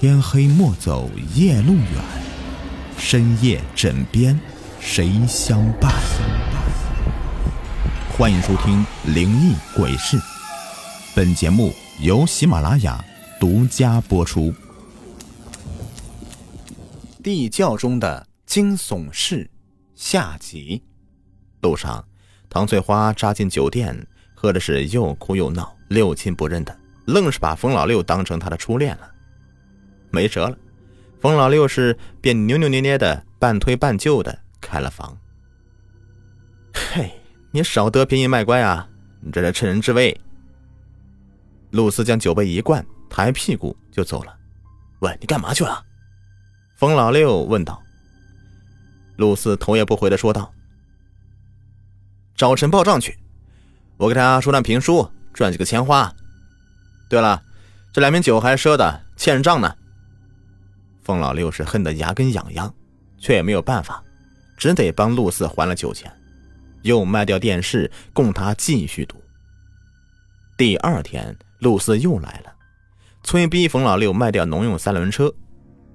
天黑莫走夜路远，深夜枕边谁相伴？欢迎收听《灵异鬼事》，本节目由喜马拉雅独家播出。地窖中的惊悚事下集。路上，唐翠花扎进酒店，喝的是又哭又闹，六亲不认的，愣是把冯老六当成他的初恋了。没辙了，冯老六是便扭扭捏捏的，半推半就的开了房。嘿，你少得便宜卖乖啊！你这是趁人之危。露丝将酒杯一灌，抬屁股就走了。喂，你干嘛去了？冯老六问道。露丝头也不回的说道：“找陈报账去，我给他说段评书，赚几个钱花。对了，这两瓶酒还赊的，欠人账呢。”冯老六是恨得牙根痒痒，却也没有办法，只得帮陆四还了酒钱，又卖掉电视供他继续赌。第二天，陆四又来了，催逼冯老六卖掉农用三轮车。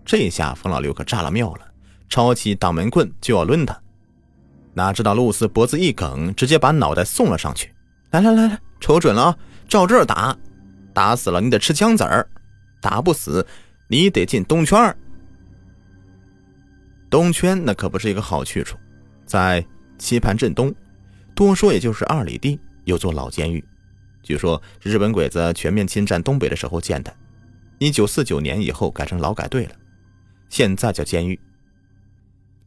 这下冯老六可炸了庙了，抄起挡门棍就要抡他，哪知道陆四脖子一梗，直接把脑袋送了上去。来来来来，瞅准了啊，照这儿打，打死了你得吃枪子儿，打不死你得进东圈儿东圈那可不是一个好去处，在棋盘镇东，多说也就是二里地，有座老监狱，据说日本鬼子全面侵占东北的时候建的，一九四九年以后改成劳改队了，现在叫监狱。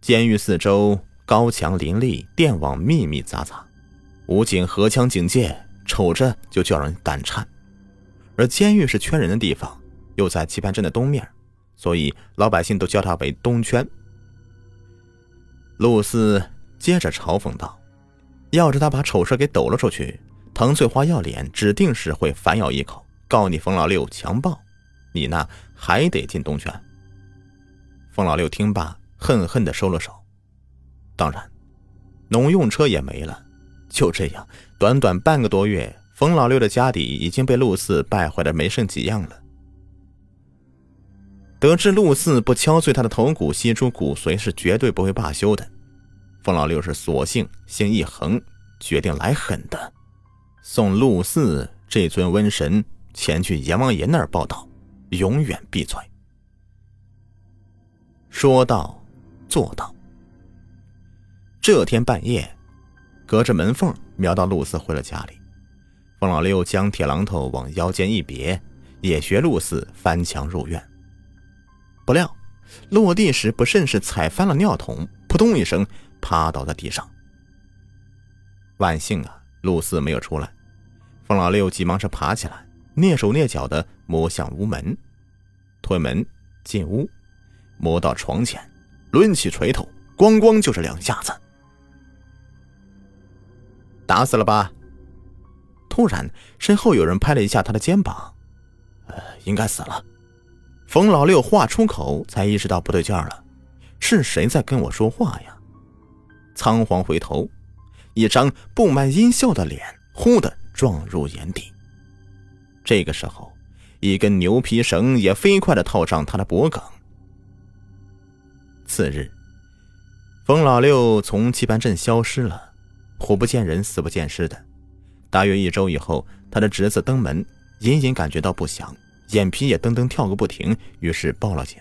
监狱四周高墙林立，电网密密匝匝，武警荷枪警戒，瞅着就叫人胆颤。而监狱是圈人的地方，又在棋盘镇的东面，所以老百姓都叫它为东圈。陆四接着嘲讽道：“要是他把丑事给抖了出去，唐翠花要脸，指定是会反咬一口，告你冯老六强暴，你那还得进东圈。”冯老六听罢，恨恨的收了手。当然，农用车也没了。就这样，短短半个多月，冯老六的家底已经被陆四败坏的没剩几样了。得知陆四不敲碎他的头骨，吸出骨髓是绝对不会罢休的。冯老六是索性心一横，决定来狠的，送陆四这尊瘟神前去阎王爷那儿报道，永远闭嘴。说到做到。这天半夜，隔着门缝瞄到陆四回了家里，冯老六将铁榔头往腰间一别，也学陆四翻墙入院。不料，落地时不慎是踩翻了尿桶，扑通一声趴倒在地上。万幸啊，陆四没有出来。冯老六急忙是爬起来，蹑手蹑脚的摸向屋门，推门进屋，摸到床前，抡起锤头，咣咣就是两下子。打死了吧？突然，身后有人拍了一下他的肩膀，呃，应该死了。冯老六话出口，才意识到不对劲了，是谁在跟我说话呀？仓皇回头，一张布满阴笑的脸忽的撞入眼底。这个时候，一根牛皮绳也飞快的套上他的脖颈。次日，冯老六从棋盘镇消失了，活不见人，死不见尸的。大约一周以后，他的侄子登门，隐隐感觉到不祥。眼皮也噔噔跳个不停，于是报了警。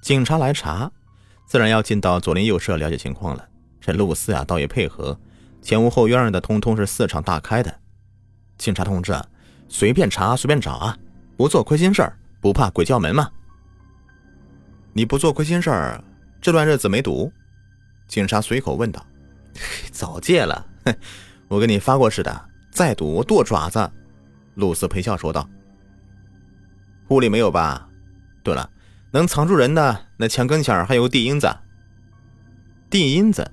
警察来查，自然要进到左邻右舍了解情况了。这陆四啊，倒也配合，前屋后院的通通是四敞大开的。警察同志啊，随便查，随便找啊，不做亏心事儿，不怕鬼叫门吗？你不做亏心事儿，这段日子没赌？警察随口问道。早戒了，哼，我跟你发过誓的，再赌我剁爪子。露丝陪笑说道：“屋里没有吧？对了，能藏住人的那墙跟前还有地阴子。地阴子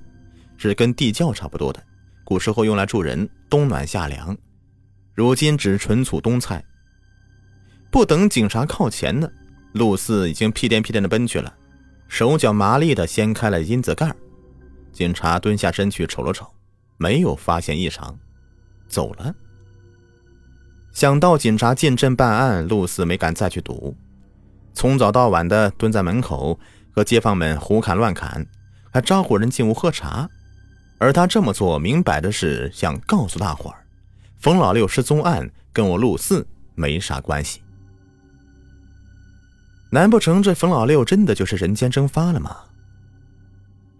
是跟地窖差不多的，古时候用来住人，冬暖夏凉。如今只存储冬菜。不等警察靠前呢，露丝已经屁颠屁颠的奔去了，手脚麻利的掀开了阴子盖。警察蹲下身去瞅了瞅，没有发现异常，走了。”想到警察进镇办案，陆四没敢再去赌，从早到晚的蹲在门口和街坊们胡侃乱侃，还招呼人进屋喝茶。而他这么做，明摆着是想告诉大伙儿，冯老六失踪案跟我陆四没啥关系。难不成这冯老六真的就是人间蒸发了吗？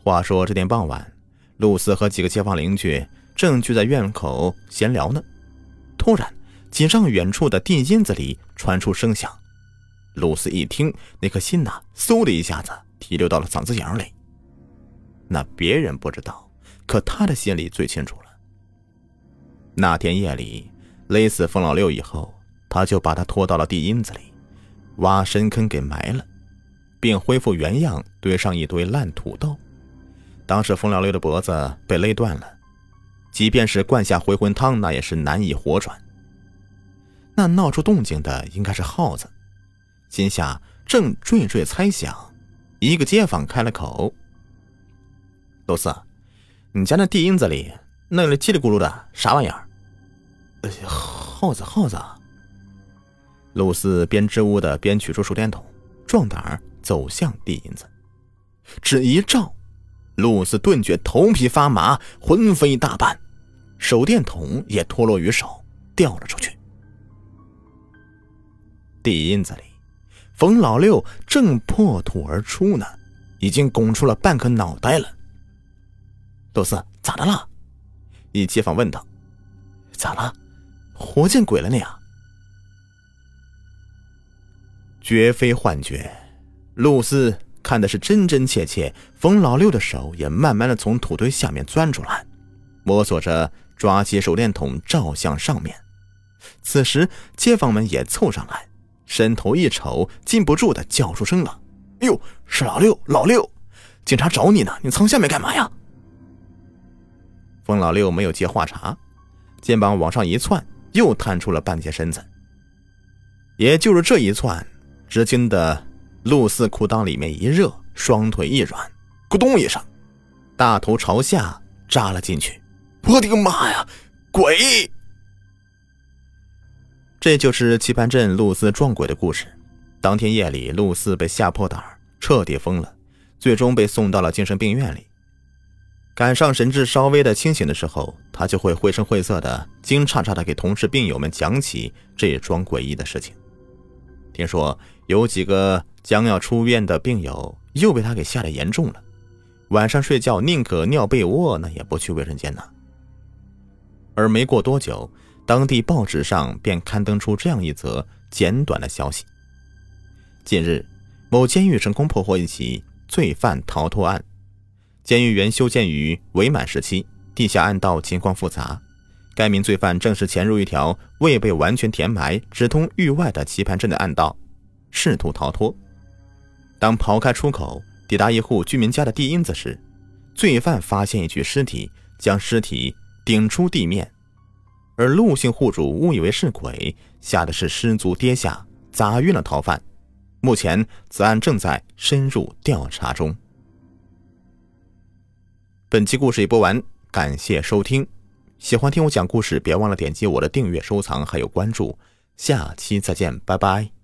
话说这天傍晚，陆四和几个街坊邻居正聚在院口闲聊呢，突然几丈远处的地阴子里传出声响。陆四一听，那颗心呐，嗖的一下子提溜到了嗓子眼里。那别人不知道。可他的心里最清楚了。那天夜里勒死冯老六以后，他就把他拖到了地阴子里，挖深坑给埋了，并恢复原样，堆上一堆烂土豆。当时冯老六的脖子被勒断了，即便是灌下回魂汤，那也是难以活转。那闹出动静的应该是耗子，心下正惴惴猜想，一个街坊开了口：“都四。”你家那地阴子里那里叽里咕噜的啥玩意儿？耗子，耗子！陆四边支吾的边取出手电筒，壮胆儿走向地阴子，只一照，陆四顿觉头皮发麻，魂飞大半，手电筒也脱落于手，掉了出去。地阴子里，冯老六正破土而出呢，已经拱出了半个脑袋了。陆四咋的了？一街坊问道：“咋了？活见 鬼了你啊？”绝非幻觉，露丝看的是真真切切。冯老六的手也慢慢的从土堆下面钻出来，摸索着抓起手电筒照向上面。此时街坊们也凑上来，伸头一瞅，禁不住的叫出声了：“哎呦，是老六！老六，警察找你呢，你藏下面干嘛呀？”冯老六没有接话茬，肩膀往上一窜，又探出了半截身子。也就是这一窜，只听得陆四裤裆里面一热，双腿一软，咕咚一声，大头朝下扎了进去。我的个妈呀！鬼！这就是棋盘镇露丝撞鬼的故事。当天夜里，露丝被吓破胆彻底疯了，最终被送到了精神病院里。赶上神志稍微的清醒的时候，他就会绘声绘色的、惊诧诧的给同事病友们讲起这桩诡异的事情。听说有几个将要出院的病友又被他给吓得严重了，晚上睡觉宁可尿被窝，那也不去卫生间呢。而没过多久，当地报纸上便刊登出这样一则简短的消息：近日，某监狱成功破获一起罪犯逃脱案。监狱原修建于伪满时期，地下暗道情况复杂。该名罪犯正是潜入一条未被完全填埋、直通狱外的棋盘镇的暗道，试图逃脱。当刨开出口，抵达一户居民家的地阴子时，罪犯发现一具尸体，将尸体顶出地面，而陆姓户主误以为是鬼，吓得是失足跌下，砸晕了逃犯。目前，此案正在深入调查中。本期故事已播完，感谢收听。喜欢听我讲故事，别忘了点击我的订阅、收藏还有关注。下期再见，拜拜。